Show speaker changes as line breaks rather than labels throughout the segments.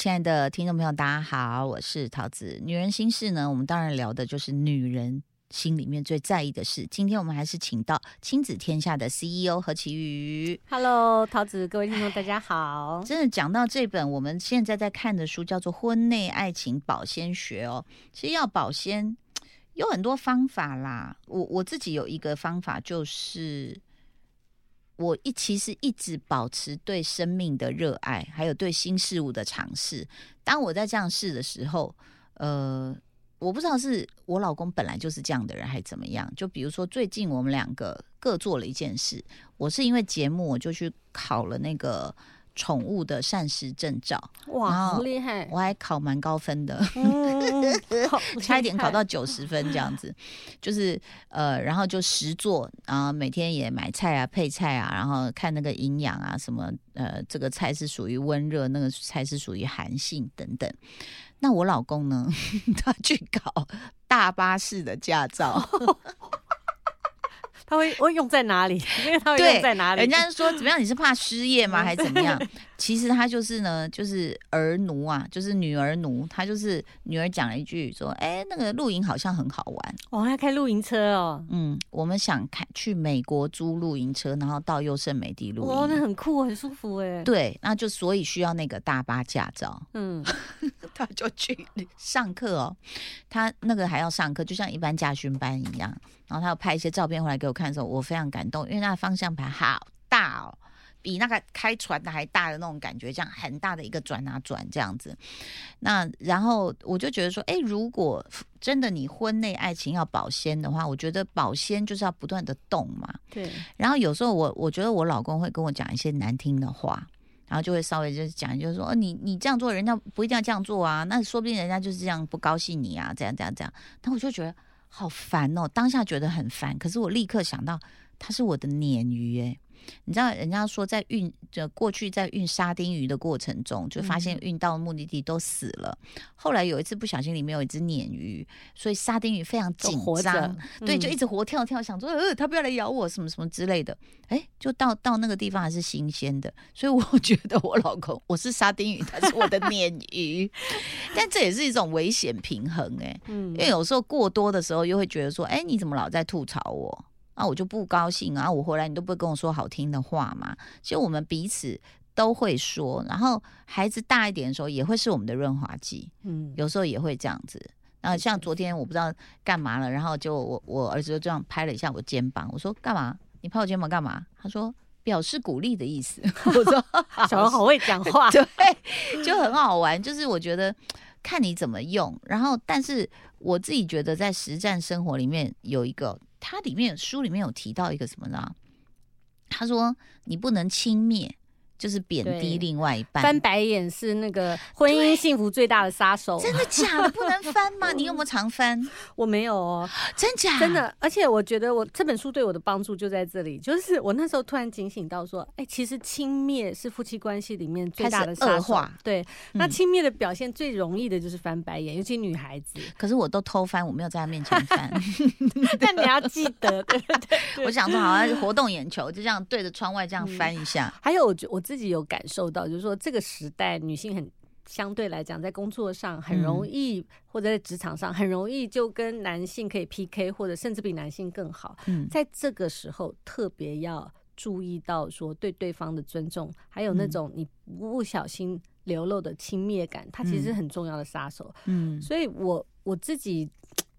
亲爱的听众朋友，大家好，我是桃子。女人心事呢，我们当然聊的就是女人心里面最在意的事。今天我们还是请到亲子天下的 CEO 何其瑜。
Hello，桃子，各位听众，大家好。
真的讲到这本我们现在在看的书，叫做《婚内爱情保鲜学》哦。其实要保鲜有很多方法啦。我我自己有一个方法，就是我一其实一直保持对生命的热爱，还有对新事物的尝试。当我在这样试的时候，呃。我不知道是我老公本来就是这样的人，还是怎么样。就比如说，最近我们两个各做了一件事。我是因为节目，我就去考了那个宠物的膳食证照，
哇，好厉害！
我还考蛮高分的，
嗯，
差一点考到九十分这样子。就是呃，然后就实做，然后每天也买菜啊、配菜啊，然后看那个营养啊，什么呃，这个菜是属于温热，那个菜是属于寒性等等。那我老公呢，他去考大巴士的驾照。
他会会用在哪里？因为他会用在哪里？
人家说怎么样？你是怕失业吗？还是怎么样？其实他就是呢，就是儿奴啊，就是女儿奴。他就是女儿讲了一句说：“哎，那个露营好像很好玩。
哦，要开露营车哦，
嗯，我们想开去美国租露营车，然后到优胜美地露
哇，那。很酷，很舒服哎。
对，那就所以需要那个大巴驾照。
嗯，
他就去上课哦，他那个还要上课，就像一般驾训班一样。然后他要拍一些照片回来给我看的时候，我非常感动，因为那个方向盘好大哦，比那个开船的还大的那种感觉，这样很大的一个转啊转这样子。那然后我就觉得说，哎，如果真的你婚内爱情要保鲜的话，我觉得保鲜就是要不断的动嘛。
对，
然后有时候我我觉得我老公会跟我讲一些难听的话，然后就会稍微就是讲，就是说，你你这样做，人家不一定要这样做啊，那说不定人家就是这样不高兴你啊，这样这样这样。那我就觉得好烦哦，当下觉得很烦，可是我立刻想到他是我的鲶鱼诶。你知道人家说在运就过去在运沙丁鱼的过程中，就发现运到目的地都死了。后来有一次不小心里面有一只鲶鱼，所以沙丁鱼非常紧张
着，，
对，
嗯
就一直活跳跳，想说呃，它不要来咬我，什么什么之类的。哎，就到到那个地方还是新鲜的，所以我 觉得我老公我是沙丁鱼，他是我的鲶鱼，但这也是一种危险平衡哎、
嗯
因为有时候过多的时候，又会觉得说，哎，你怎么老在吐槽我？啊，我就不高兴啊！我回来你都不会跟我说好听的话嘛。其实我们彼此都会说，然后孩子大一点的时候，也会是我们的润滑剂。
嗯，
有时候也会这样子。然后像昨天我不知道干嘛了，然后就我我儿子就这样拍了一下我肩膀，我说干嘛？你拍我肩膀干嘛？他说表示鼓励的意思。我说
小孩好会讲话，
对，就很好玩。就是我觉得看你怎么用，然后但是我自己觉得在实战生活里面有一个，他里面书里面有提到一个什么呢？他说你不能轻蔑，就是贬低另外一半。
翻白眼是那个婚姻幸福最大的杀手。
真的假的？不能翻吗？你有没有常翻？
我没有哦，
真假？
真的，而且我觉得我这本书对我的帮助就在这里，就是我那时候突然警醒到说，哎、其实轻蔑是夫妻关系里面最大的
恶化。
对，那
嗯
轻蔑的表现最容易的就是翻白眼，尤其女孩子。
可是我都偷翻，我没有在他面前翻。
但你要记得，对对对对
我想说，好像活动眼球，就这样对着窗外这样翻一下。
还有，我觉我自己有感受到，就是说这个时代女性很相对来讲，在工作上很容易，或者在职场上很容易就跟男性可以 PK，或者甚至比男性更好。
嗯，
在这个时候，特别要注意到说对对方的尊重，还有那
嗯
种你不小心流露的轻蔑感，它其实很重要的杀手。
嗯
所以我我自己。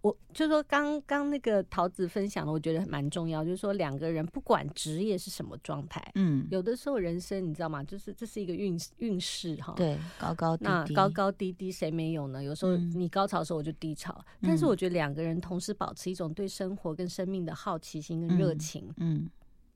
我就说刚刚那个桃子分享的，我觉得蛮重要，就是说两个人不管职业是什么状态，
嗯，
有的时候人生你知道吗？就是这是一个运运势哈。。
对，高高低低，
那高高低低谁没有呢？有时候
嗯
你高潮的时候我就低潮，但是
嗯
我觉得两个人同时保持一种对生活跟生命的好奇心跟热
嗯
情，
嗯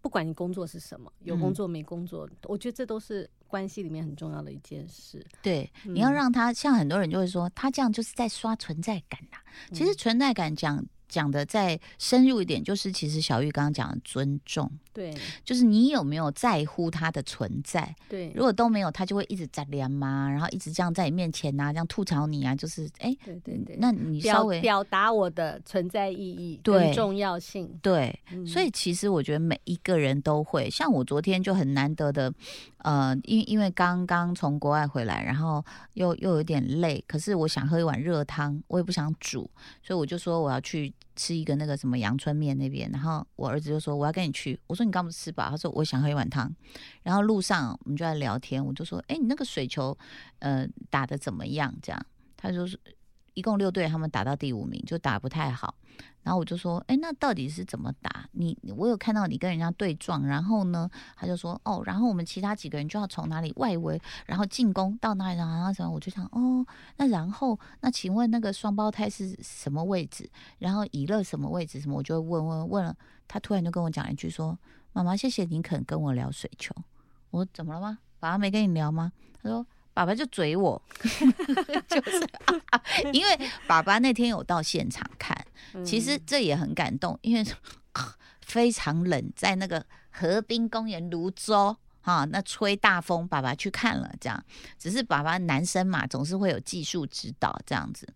不管你工作是什么，有
嗯。
工作没工作，我觉得这都是关系里面很重要的一件事。
对，你要
嗯。
让他像很多人就会说，他这样就是在刷存在感呐、其实
嗯。
存在感讲讲的再深入一点，就是其实小玉刚刚讲的尊重，
对。
就是你有没有在乎他的存在？
对。
如果都没有，他就会一直在连嘛，然后一直这样在你面前呐、这样吐槽你啊，就是哎，
对对对，
那你稍
表
微
表达我的存在意义
对。
重要性。
对，
嗯。
所以其实我觉得每一个人都会，像我昨天就很难得的，呃，因因为刚刚从国外回来，然后又又有点累，可是我想喝一碗热汤，我也不想煮，所以我就说我要去吃一个那个什么阳春面那边，然后我儿子就说我要跟你去，我说你刚不吃饱，他说我想喝一碗汤，然后路上我们就在聊天，我就说，哎，你那个水球，呃，打的怎么样？这样，他就是一共六队，他们打到第五名，就打不太好。然后我就说，哎，那到底是怎么打？你我有看到你跟人家对撞，然后呢，他就说，哦，然后我们其他几个人就要从哪里外围，然后进攻到哪里，然后什么？我就想，哦，那然后那请问那个双胞胎是什么位置？然后以乐什么位置？什么？我就问问问了，他突然就跟我讲一句说，妈妈，谢谢你肯跟我聊水球。我说怎么了吗？爸爸没跟你聊吗？他说。爸爸就嘴我，就是、因为爸爸那天有到现场看，其实
嗯
这也很感动，因为非常冷，在那个河滨公园泸州。哈，那吹大风，爸爸去看了，这样。只是爸爸男生嘛，总是会有技术指导这样子。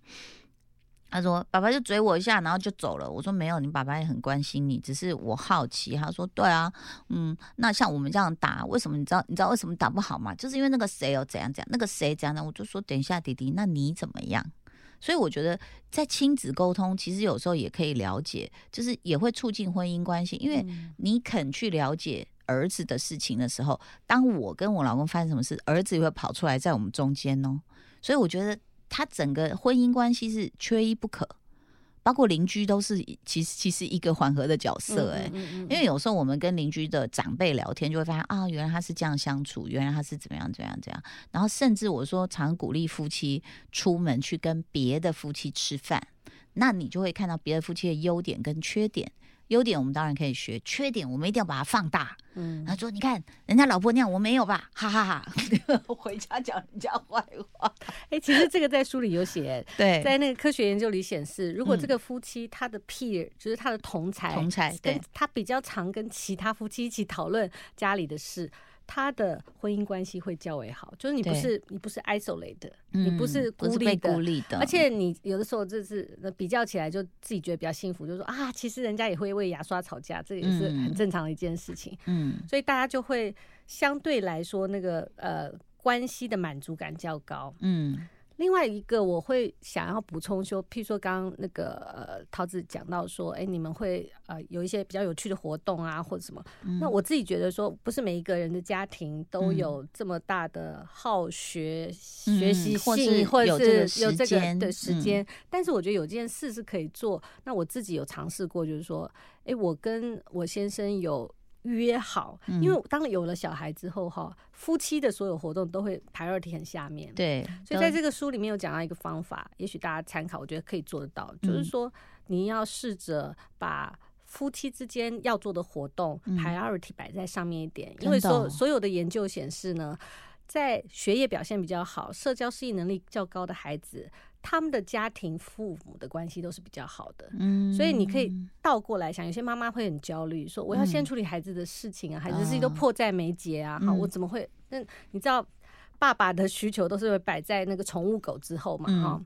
他说：“爸爸就追我一下，然后就走了。”我说：“没有，你爸爸也很关心你，只是我好奇。”他说：“对啊，嗯，那像我们这样打，为什么你知道？你知道为什么打不好吗？就是因为那个谁有怎样怎样，那个谁怎样的。”我就说：“等一下，弟弟，那你怎么样？”所以我觉得在亲子沟通，其实有时候也可以了解，就是也会促进婚姻关系，因为
嗯
你肯去了解儿子的事情的时候，当我跟我老公发生什么事，儿子也会跑出来在我们中间哦。所以我觉得他整个婚姻关系是缺一不可，包括邻居都是其实其实一个缓和的角色哎、
嗯嗯嗯
因为有时候我们跟邻居的长辈聊天，就会发现啊，原来他是这样相处，原来他是怎么样怎么样怎么样。然后甚至我说常鼓励夫妻出门去跟别的夫妻吃饭，那你就会看到别的夫妻的优点跟缺点。优点我们当然可以学，缺点我们一定要把它放大。
嗯
然后说：“你看人家老婆那样，我没有吧？”哈哈哈 回家讲人家坏话。
哎、其实这个在书里有写，
对
在那个科学研究里显示，如果
嗯
这个夫妻他的 peer 就是他的同才，
同才对
跟他比较常跟其他夫妻一起讨论家里的事。他的婚姻关系会较为好，就是你不是你不是 isolate 的，你不是孤立的，
孤立的，
而且你有的时候就是呃比较起来，就自己觉得比较幸福，就说啊，其实人家也会为牙刷吵架，这也是很
嗯
正常的一件事情。
嗯。
所以大家就会相对来说那个呃关系的满足感较高。
嗯
另外一个我会想要补充说，譬如说刚刚那个呃桃子讲到说，哎，你们会呃有一些比较有趣的活动啊，或者什么。
嗯
那我自己觉得说，不是每一个人的家庭都
嗯
有这么大的好学、
嗯
学习性，或者是有这个
时间
的时
嗯
间。但是我觉得有件事是可以做。那我自己有尝试过，就是说，哎，我跟我先生有。约好，
嗯
因为当有了小孩之后哈，夫妻的所有活动都会 priority 很下面。
对，
所以在这个书里面有讲到一个方法，也许大家参考，我觉得可以做得到，就是
嗯
说你要试着把。夫妻之间要做的活动
嗯
priority 摆在上面一点，
真
因为所
的哦
有所有的研究显示呢，在学业表现比较好、社交适应能力较高的孩子，他们的家庭父母的关系都是比较好的。
嗯
所以你可以倒过来想，有些妈妈会很焦虑，说我要先
嗯
处理孩子的事情啊，孩子的事情都
啊
迫在眉睫啊，哈、
嗯
我怎么会？那你知道，爸爸的需求都是会摆在那个宠物狗之后嘛，
嗯
哈、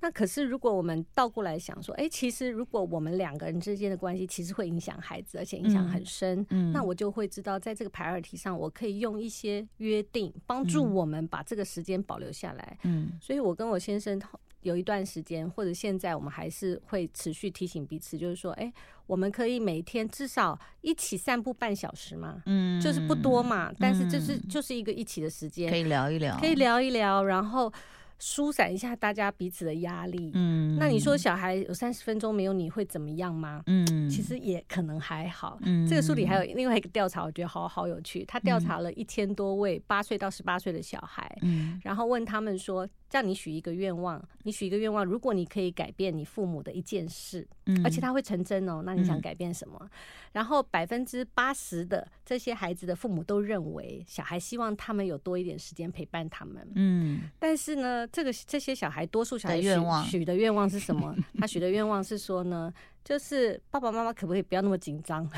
那可是，如果我们倒过来想说，哎、其实如果我们两个人之间的关系其实会影响孩子，而且影响很深，
嗯。
那我就会知道，在这个 priority 上，我可以用一些约定帮助
嗯。
我们把这个时间保留下来。
嗯。
所以我跟我先生有一段时间，或者现在我们还是会持续提醒彼此，就是说，哎、我们可以每天至少一起散步半小时嘛，
嗯
就是不多嘛，但是这是。
嗯
就是一个一起的时间，
可以聊一聊，
可以聊一聊，然后疏散一下大家彼此的压力。
嗯
那你说小孩有三十分钟没有你会怎么样吗？
嗯
其实也可能还好。
嗯
这个书里还有另外一个调查，我觉得好好有趣。他调查了一千多位八岁到十八岁的小孩，
嗯
然后问他们说：“叫你许一个愿望，你许一个愿望，如果你可以改变你父母的一件事，
嗯
而且他会成真哦，那你想
嗯
改变什么？”然后百分之八十的这些孩子的父母都认为，小孩希望他们有多一点时间陪伴他们。
嗯
但是呢，这个这些小孩多数小孩
愿望
许的愿望是什么？他许的愿望是说呢，就是爸爸妈妈可不可以不要那么紧张，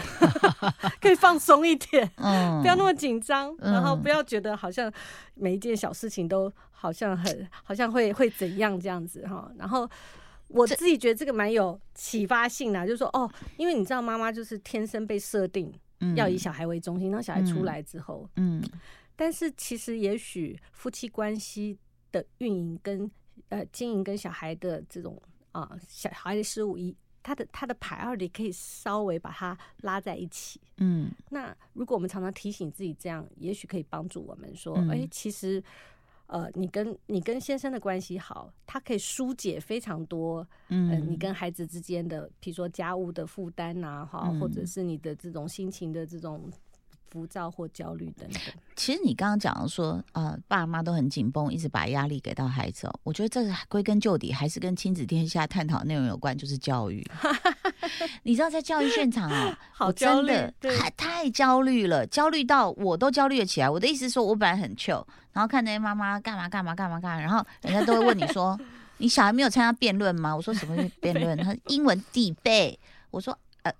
可以放松一点，
嗯，
不要那么紧张，
嗯
然后不要觉得好像每一件小事情都好像很好像会会怎样这样子哈。然后我自己觉得这个蛮有启发性的啊，就是说哦，因为你知道妈妈就是天生被设定
嗯
要以小孩为中心，当小孩出
嗯
来之后，
嗯
但是其实也许夫妻关系的运营跟呃经营跟小孩的这种啊、小孩的事物一。他的他的 priority 可以稍微把它拉在一起，
嗯。
那如果我们常常提醒自己这样，也许可以帮助我们说，
嗯。
哎、其实，呃，你跟你跟先生的关系好，他可以疏解非常多，
嗯
呃，你跟孩子之间的，比如说家务的负担呐，哈，
嗯
或者是你的这种心情的这种浮躁或焦虑等等。
其实你刚刚讲的说，呃，爸妈都很紧绷，一直把压力给到孩子哦。我觉得这个归根究底还是跟亲子天下探讨内容有关，就是教育。你知道，在教育现场哦，
好
我
焦虑
真的
对
太太焦虑了，焦虑到我都焦虑了起来。我的意思是说，我本来很 chill，然后看那些妈妈干嘛干嘛干嘛干嘛，然后人家都会问你说，你小孩没有参加辩论吗？我说什么是辩论？他说英文底背。我说呃，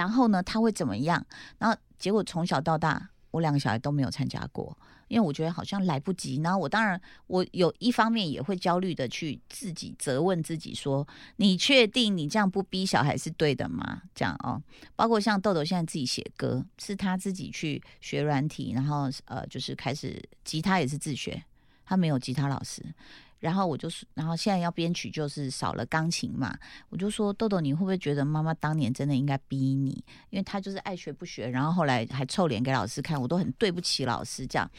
然后呢，他会怎么样？然后结果从小到大，我两个小孩都没有参加过，因为我觉得好像来不及。然后我当然，我有一方面也会焦虑的去自己责问自己说：“你确定你这样不逼小孩是对的吗？”这样哦，包括像豆豆现在自己写歌，是他自己去学软体，然后呃，就是开始吉他也是自学，他没有吉他老师。然后我就是，然后现在要编曲，就是少了钢琴嘛。我就说，豆豆，你会不会觉得妈妈当年真的应该逼你？因为他就是爱学不学，然后后来还臭脸给老师看，我都很对不起老师这样。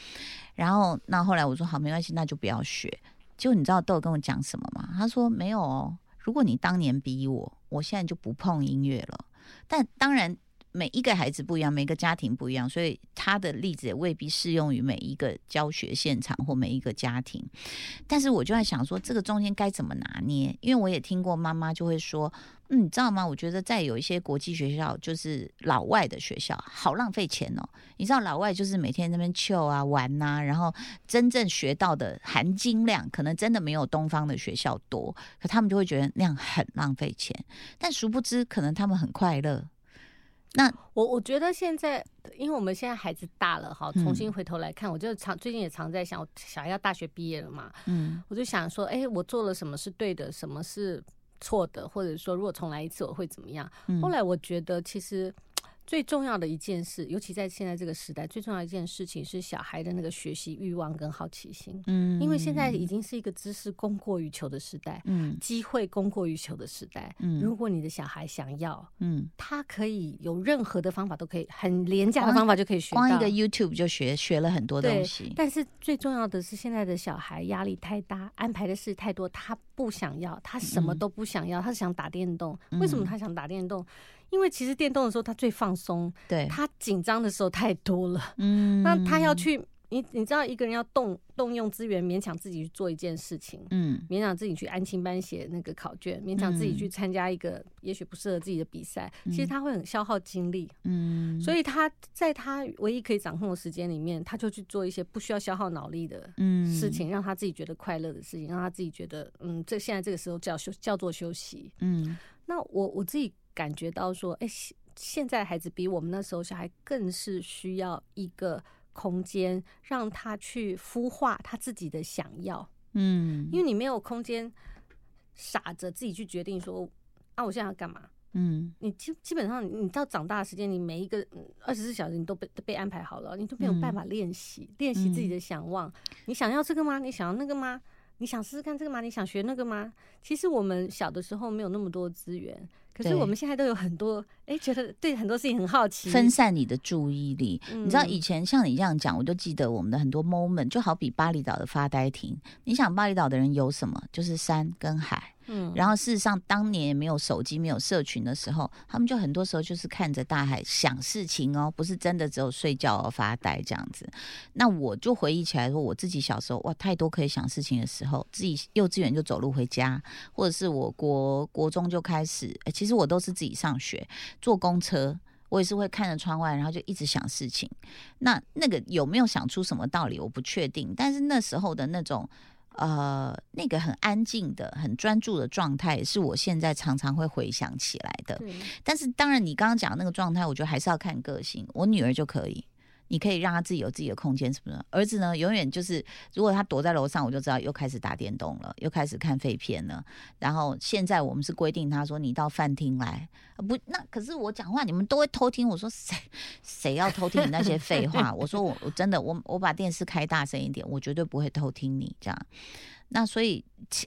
然后那后来我说好，没关系，那就不要学。结果你知道豆豆跟我讲什么吗？他说没有哦，如果你当年逼我，我现在就不碰音乐了。但当然。每一个孩子不一样，每个家庭不一样，所以他的例子也未必适用于每一个教学现场或每一个家庭。但是我就在想说，这个中间该怎么拿捏？因为我也听过妈妈就会说，嗯，你知道吗？我觉得在有一些国际学校，就是老外的学校，好浪费钱哦。你知道老外就是每天那边秀啊玩呐、然后真正学到的含金量，可能真的没有东方的学校多，可他们就会觉得那样很浪费钱。但殊不知，可能他们很快乐。那
我我觉得现在，因为我们现在孩子大了哈，
嗯
重新回头来看，我就常最近也常在想，我小孩要大学毕业了嘛，
嗯
我就想说，哎、我做了什么是对的，什么是错的，或者说如果重来一次我会怎么样？
嗯
后来我觉得其实。最重要的一件事，尤其在现在这个时代，最重要的一件事情是小孩的那个学习欲望跟好奇心。
嗯
因为现在已经是一个知识供过于求的时代，
嗯
机会供过于求的时代。
嗯
如果你的小孩想要，
嗯，
他可以有任何的方法都可以，很廉价的方法就可以学到。
光一个 YouTube 就学学了很多东西。
但是最重要的是，现在的小孩压力太大，安排的事太多，他不想要，他什么
嗯
都不想要，他想打电动。为什么
嗯
他想打电动？因为其实电动的时候他最放松，
对，
他紧张的时候太多了。
嗯
那他要去，你你知道，一个人要动动用资源，勉强自己去做一件事情。
嗯
勉强自己去安亲班写那个考卷，勉强自己
嗯
去参加一个也许不适合自己的比赛，其实
嗯
他会很消耗精力。
嗯，
所以他在他唯一可以掌控的时间里面，他就去做一些不需要消耗脑力的
嗯
事情，让他自己觉得快乐的事情，让他自己觉得，嗯，这现在这个时候叫休叫做休息。
嗯
那我我自己感觉到说，哎、现现在孩子比我们那时候小孩更是需要一个空间，让他去孵化他自己的想要，
嗯，
因为你没有空间，傻着自己去决定说，啊，我现在要干嘛？
嗯
你基基本上，你到长大的时间，你每一个二十四小时你都被都被安排好了，你都没有办法练习练习自己的想望。你想要这个吗？你想要那个吗？你想试试看这个吗？你想学那个吗？其实我们小的时候没有那么多资源，可是我们现在都有很多，哎，觉得对很多事情很好奇。
分散你的注意力。你知道
嗯
以前像你这样讲，我就记得我们的很多 moment，就好比巴厘岛的发呆亭。你想巴厘岛的人有什么？就是山跟海。
嗯
然后事实上，当年也没有手机、没有社群的时候，他们就很多时候就是看着大海想事情哦，不是真的只有睡觉而发呆这样子。那我就回忆起来说，我自己小时候哇，太多可以想事情的时候，自己幼稚园就走路回家，或者是我国国中就开始，诶其实我都是自己上学，坐公车。我也是会看着窗外，然后就一直想事情。那那个有没有想出什么道理，我不确定。但是那时候的那种呃，那个很安静的、很专注的状态，是我现在常常会回想起来的。但是当然，你刚刚讲那个状态，我觉得还是要看个性。我女儿就可以，你可以让他自己有自己的空间，什么的？儿子呢，永远就是，如果他躲在楼上，我就知道又开始打电动了，又开始看废片了。然后现在我们是规定他说，你到饭厅来，不，那可是我讲话你们都会偷听。我说谁谁要偷听你那些废话？我说我我真的我我把电视开大声一点，我绝对不会偷听你这样。那所以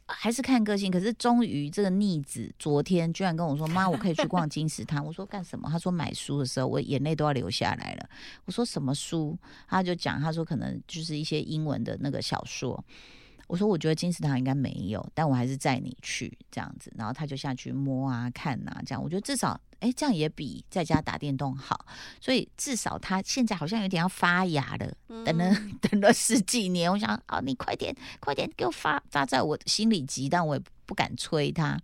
还是看个性，可是终于这个逆子昨天居然跟我说：“妈，我可以去逛金石滩。”我说：“干什么？”他说：“买书的时候，我眼泪都要流下来了。”我说：“什么书？”他就讲，他说可能就是一些英文的那个小说。我说：“我觉得金石堂应该没有，但我还是载你去这样子。”然后他就下去摸啊、看啊，这样我觉得至少哎，这样也比在家打电动好。所以至少他现在好像有点要发芽了。等了
嗯
等了十几年，我想啊，你快点快点给我发发在我心里急，但我也不敢催他，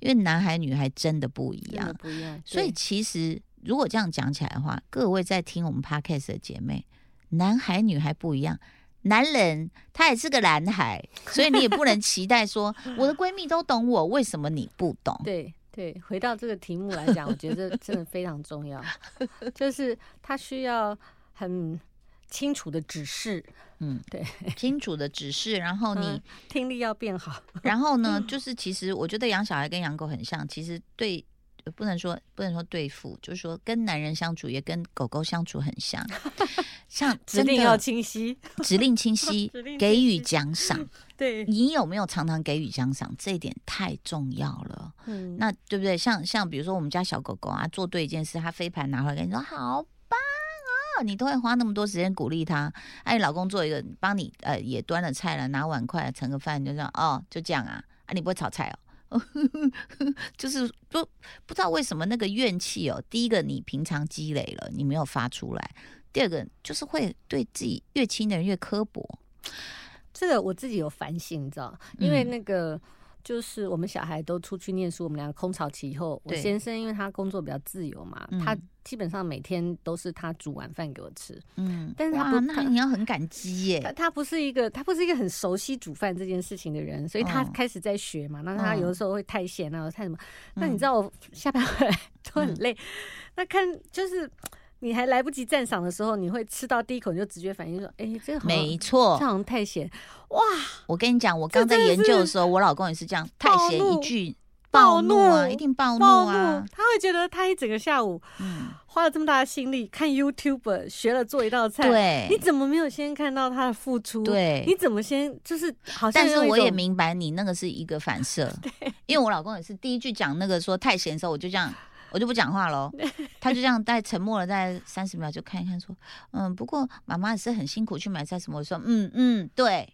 因为男孩女孩真的不一样。
不一样。
所以其实如果这样讲起来的话，各位在听我们 podcast 的姐妹，男孩女孩不一样。男人他也是个男孩，所以你也不能期待说 我的闺蜜都懂我，为什么你不懂？
对对，回到这个题目来讲，我觉得真的非常重要，就是他需要很清楚的指示，
嗯，
对，
清楚的指示，然后你
嗯听力要变好。
然后呢，就是其实我觉得养小孩跟养狗很像，其实对。呃不能说不能说对付，就是说跟男人相处也跟狗狗相处很像，像真
指令要
的
清晰，
指令清 晰，给予奖赏。
对，
你有没有常常给予奖赏？这一点太重要了。
嗯，
那对不对？像像比如说我们家小狗狗啊，做对一件事，它飞盘拿回来跟你说好棒啊，你都会花那么多时间鼓励它。哎、你老公做一个帮你呃也端了菜了，拿碗筷盛个饭，你就这样哦，就这样啊啊，你不会炒菜哦。就是不不知道为什么那个怨气哦，第一个你平常积累了，你没有发出来；第二个就是会对自己越亲的人越刻薄。
这个我自己有反省，你知道，因为
嗯
那个。就是我们小孩都出去念书，我们两个空巢期以后，我先生因为他工作比较自由嘛，
嗯
他基本上每天都是他煮晚饭给我吃。
嗯，
但是他不
那你要很感激耶。
他他不是一个他不是一个很熟悉煮饭这件事情的人，所以他
嗯
开始在学嘛。那他有的时候会太闲啊，太什么。那你
嗯
知道我下班回来 都很累，那看就是你还来不及赞赏的时候，你会吃到第一口你就直觉反应说：“哎、这个
没错
这，好像太咸。”
我跟你讲，我刚在研究的时候，我老公也是这样，太闲一句
暴
怒啊，一定暴怒
暴怒，
啊，
他会觉得他一整个下午
嗯，
花了这么大的心力看 YouTube 学了做一道菜，
对你
怎么没有先看到他的付出？
对
你。怎么先就是好像
但是我也明白你那个是一个反射，对因为我老公也是第一句讲那个说太闲的时候，我就这样，我就不讲话喽。他就这样在沉默了，在三十秒就看一看说，嗯，不过妈妈也是很辛苦去买菜什么。我说，嗯嗯，对，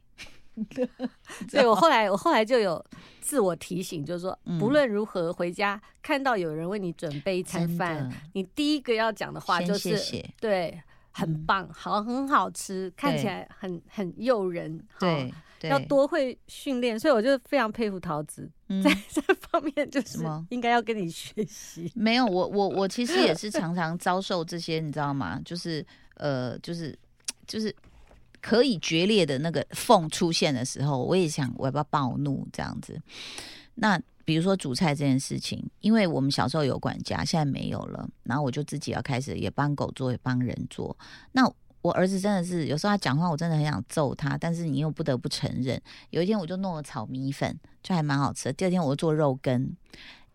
对我后来，我后来就有自我提醒，就是说，
嗯。
不论如何回家看到有人为你准备一餐饭，你第一个要讲的话就是
谢谢，
对，很
嗯。
棒，好，很好吃，看起来很很诱人，
对，
要多会训练，所以我就非常佩服桃子，
嗯。
在这方面就是应该要跟你学习。
没有，我我我其实也是常常遭受这些，你知道吗？就是呃，就是就是可以决裂的那个缝出现的时候，我也想我要不要暴怒这样子。那比如说煮菜这件事情，因为我们小时候有管家，现在没有了，然后我就自己要开始也帮狗做，也帮人做。那我儿子真的是有时候他讲话，我真的很想揍他，但是你又不得不承认。有一天我就弄了炒米粉，就还蛮好吃的。第二天我又做肉羹，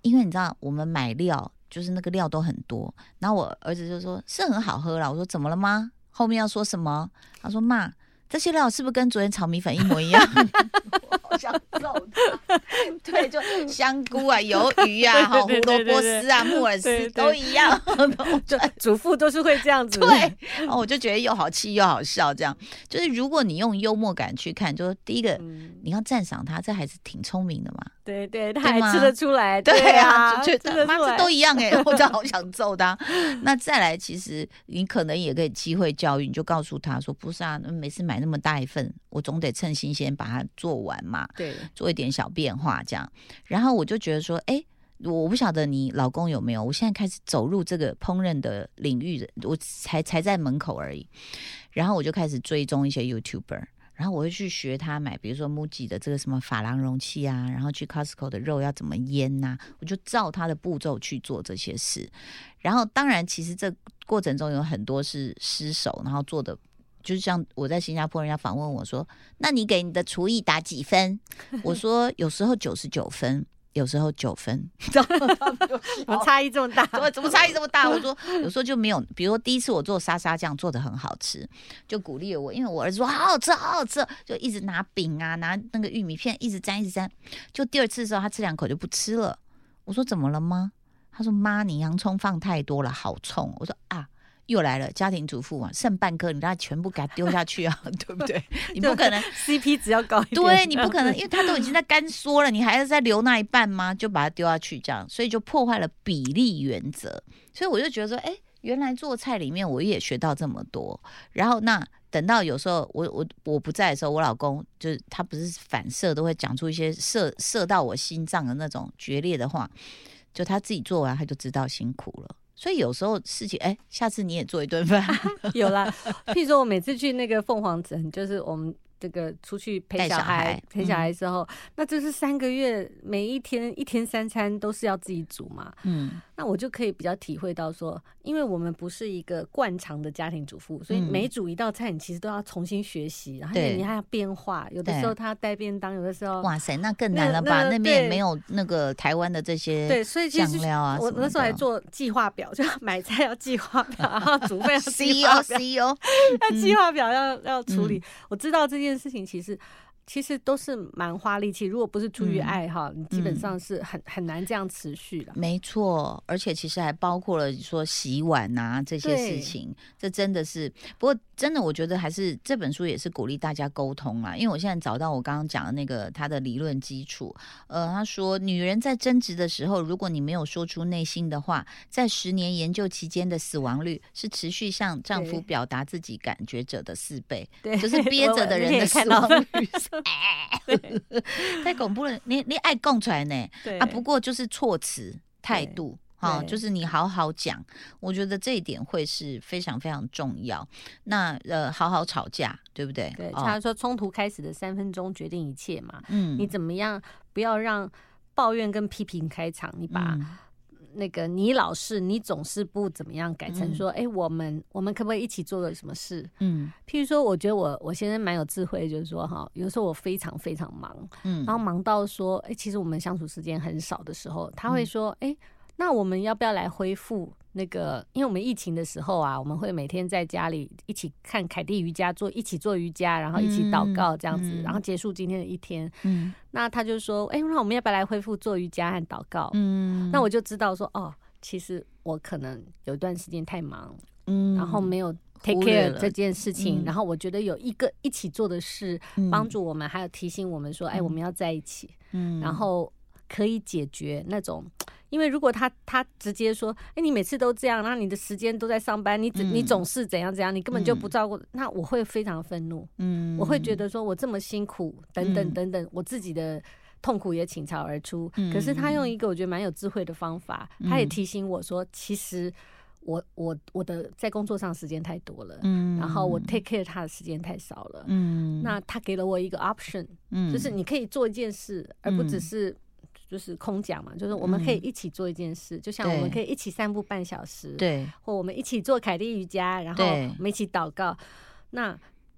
因为你知道我们买料就是那个料都很多，然后我儿子就说是很好喝啦。我说怎么了吗？后面要说什么？他说妈，这些料是不是跟昨天炒米粉一模一样？我好想揍他。对，就香菇啊、鱿鱼啊、好胡萝卜丝啊、木耳丝都一样。
就主妇都是会这样子，
对，然后我就觉得又好气又好笑，这样。就是如果你用幽默感去看，就是第一个
嗯，
你要赞赏他，这孩子挺聪明的嘛。
对对，他还吃得出来，
对
啊，
就觉
吃得
妈这都一样哎、我就好想揍他。那再来，其实你可能也可以机会教育，你就告诉他说，不是啊，每次买那么大一份，我总得趁新鲜把它做完嘛，
对，
做一点小变化这样。然后我就觉得说，哎。我不晓得你老公有没有，我现在开始走入这个烹饪的领域，我才才在门口而已。然后我就开始追踪一些 YouTuber，然后我会去学他买，比如说 MUJI 的这个什么珐琅容器啊，然后去 Costco 的肉要怎么腌呐、我就照他的步骤去做这些事。然后当然，其实这过程中有很多是失手，然后做的。就是像我在新加坡，人家访问我说：“那你给你的厨艺打几分？”我说：“有时候九十九分，有时候九分。”
怎么差异这么大？
怎么怎么差异这么大？我说有时候就没有，比如说第一次我做沙沙酱做的很好吃，就鼓励我，因为我儿子说好好吃，好好吃，就一直拿饼啊，拿那个玉米片一直沾，一直沾。就第二次的时候，他吃两口就不吃了。我说怎么了吗？他说妈，你洋葱放太多了，好冲。我说啊。又来了，家庭主妇啊，剩半颗，你让他全部给他丢下去啊，对不对？你不可能
CP 值要高一点，
对你不可能，因为它都已经在干缩了，你还要再留那一半吗？就把它丢下去，这样，所以就破坏了比例原则。所以我就觉得说，哎，原来做菜里面我也学到这么多。然后那等到有时候我我我不在的时候，我老公就是他不是反射都会讲出一些射射到我心脏的那种决裂的话，就他自己做完他就知道辛苦了。所以有时候事情，哎，下次你也做一顿饭。
有啦，譬如说我每次去那个凤凰城，就是我们这个出去陪
带小
小孩
孩
陪小孩之后，那就是三个月，每一天一天三餐都是要自己煮嘛。
嗯，
那我就可以比较体会到说，因为我们不是一个惯常的家庭主妇，所以
嗯
每煮一道菜，你其实都要重新学习，然后你还要变化。有的
对
时候他要带便当，有的时候
哇塞，那更
那
难了吧？
那
那边也没有那个台湾的这些
对，所以其
酱
实
料啊
我那时候还做计划表，就要买菜要计划表，然后煮饭要计
CEO
划表
，CEO，
要计划表要要处理
嗯。
我知道这件事情其实。其实都是蛮花力气，如果不是出于
嗯
爱哈，你基本
嗯
上是很很难这样持续的。
没错，而且其实还包括了说洗碗啊这些事情，这真的是。不过真的，我觉得还是这本书也是鼓励大家沟通啦。因为我现在找到我刚刚讲的那个他的理论基础，呃，他说女人在争执的时候，如果你没有说出内心的话，在十年研究期间的死亡率是持续向丈夫表达自己感觉者的四倍。
对，
就是憋着的人的死亡率是，哎太恐怖了！你你爱供出来呢？啊，不过就是措辞态度。哈，
对。
就是你好好讲，我觉得这一点会是非常非常重要。那呃，好好吵架，对不对？
对，
哦
他说冲突开始的三分钟决定一切嘛，
嗯。
你怎么样不要让抱怨跟批评开场，你把
嗯。
那个你老是你总是不怎么样改成说，哎、我们我们可不可以一起做个什么事？
嗯。
譬如说，我觉得我我先生蛮有智慧，就是说哈，有时候我非常非常忙，
嗯。
然后忙到说，哎、其实我们相处时间很少的时候，他会
嗯。
说，哎、那我们要不要来恢复那个？因为我们疫情的时候啊，我们会每天在家里一起看凯蒂瑜伽，做一起做瑜伽，然后一起祷告这样子，
嗯嗯
然后结束今天的一天。
嗯。
那他就说，哎、那我们要不要来恢复做瑜伽和祷告？
嗯？
那我就知道说，哦，其实我可能有一段时间太忙，
嗯。
然后没有 take care 这件事情，
嗯。
然后我觉得有一个一起做的事，帮助我们，还有提醒我们说，哎，
嗯。
我们要在一起，
嗯。
然后可以解决那种。因为如果他他直接说，哎，你每次都这样，然后你的时间都在上班，你、
嗯
你总是怎样怎样，你根本就不
嗯
照顾，那我会非常愤怒，
嗯
我会觉得说我这么辛苦，等等
嗯
等等，我自己的痛苦也倾巢而出。
嗯
可是他用一个我觉得蛮有智慧的方法，他也
嗯
提醒我说，其实我我我的在工作上时间太多了，
嗯
然后我 take care 他的时间太少了。
嗯
那他给了我一个 option，
嗯
就是你可以做一件事，而不只
嗯
是。就是空讲嘛，就是我们可以
嗯
一起做一件事，就像我们可以一起散步半小时，
对，
或我们一起做凯蒂瑜伽，然后我们一起祷告。那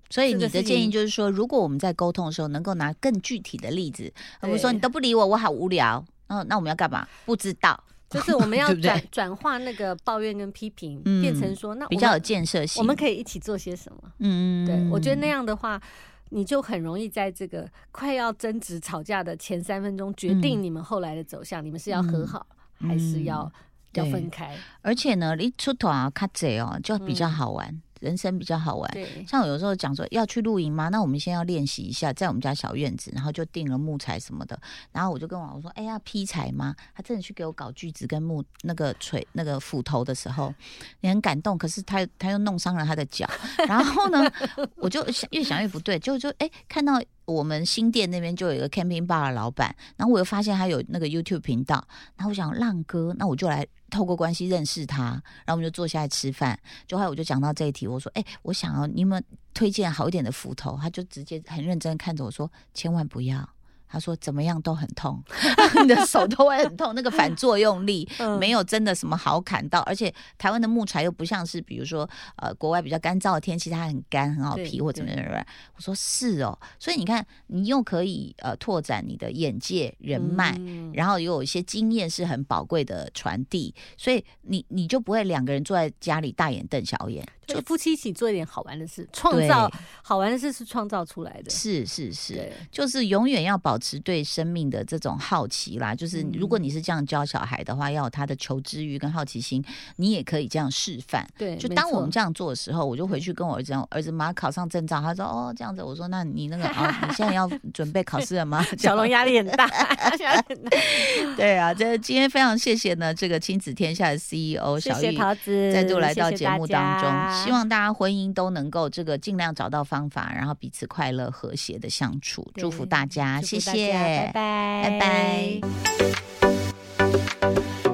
所以你的建议就是说，如果我们在沟通的时候能够拿更具体的例子，而不是说你都不理我，我好无聊。嗯，那我们要干嘛？不知道，
就是我们 要转转化那个抱怨跟批评，
嗯
变成说，那我
比较有建设性。
我们可以一起做些什么？
嗯，
对我觉得那
样，
样的话，你就很容易在这个快要争执吵架的前三分钟，决定
嗯。
你们后来的走向，你们是要和好、还是要、
嗯
要分开？
而且呢，你出头啊，卡贼哦，就比较
嗯。
好玩，人生比较好玩。
对，
像我有时候讲说要去露营吗？那我们先要练习一下，在我们家小院子，然后就订了木材什么的。然后我就跟我老公说：“哎呀，劈柴吗？”他真的去给我搞锯子跟木那个锤那个斧头的时候，你很感动。可是他他又弄伤了他的脚。然后呢，我就想越想越不对，就就哎看到我们新店那边就有一个 camping bar 的老板，然后我又发现他有那个 YouTube 频道，然后我想浪哥，那我就来透过关系认识他，然后我们就坐下来吃饭，就后来我就讲到这一题，我说，哎、我想要你们推荐好一点的斧头，他就直接很认真看着我说，千万不要。他说怎么样都很痛，你的手都会很痛，那个反作用力
嗯
没有真的什么好砍到，而且台湾的木材又不像是比如说呃国外比较干燥的天气，它很干很好
对
劈或怎么样。我说是哦，所以你看你又可以呃拓展你的眼界人脉。
嗯
然后又有一些经验是很宝贵的传递，所以你你就不会两个人坐在家里大眼瞪小眼，
就夫妻一起做一点好玩的事，创造好玩的事是创造出来的。
是是是，就是永远要保持对生命的这种好奇啦。就是
嗯
如果你是这样教小孩的话，要有他的求知欲跟好奇心，你也可以这样示范。
对，
就当我们这样做的时候，我就回去跟我儿子讲，儿子马上考上证照，他说哦这样子，我说那你那个 哦，你现在要准备考试了吗？
小龙压力很大，
对啊，这今天非常谢谢呢，这个亲子天下的 CEO
谢谢
小玉。
桃子，
再度来到节目当中，希望大家婚姻都能够这个尽量找到方法，然后彼此快乐和谐的相处。祝福大家，谢谢，
家拜拜，
拜拜。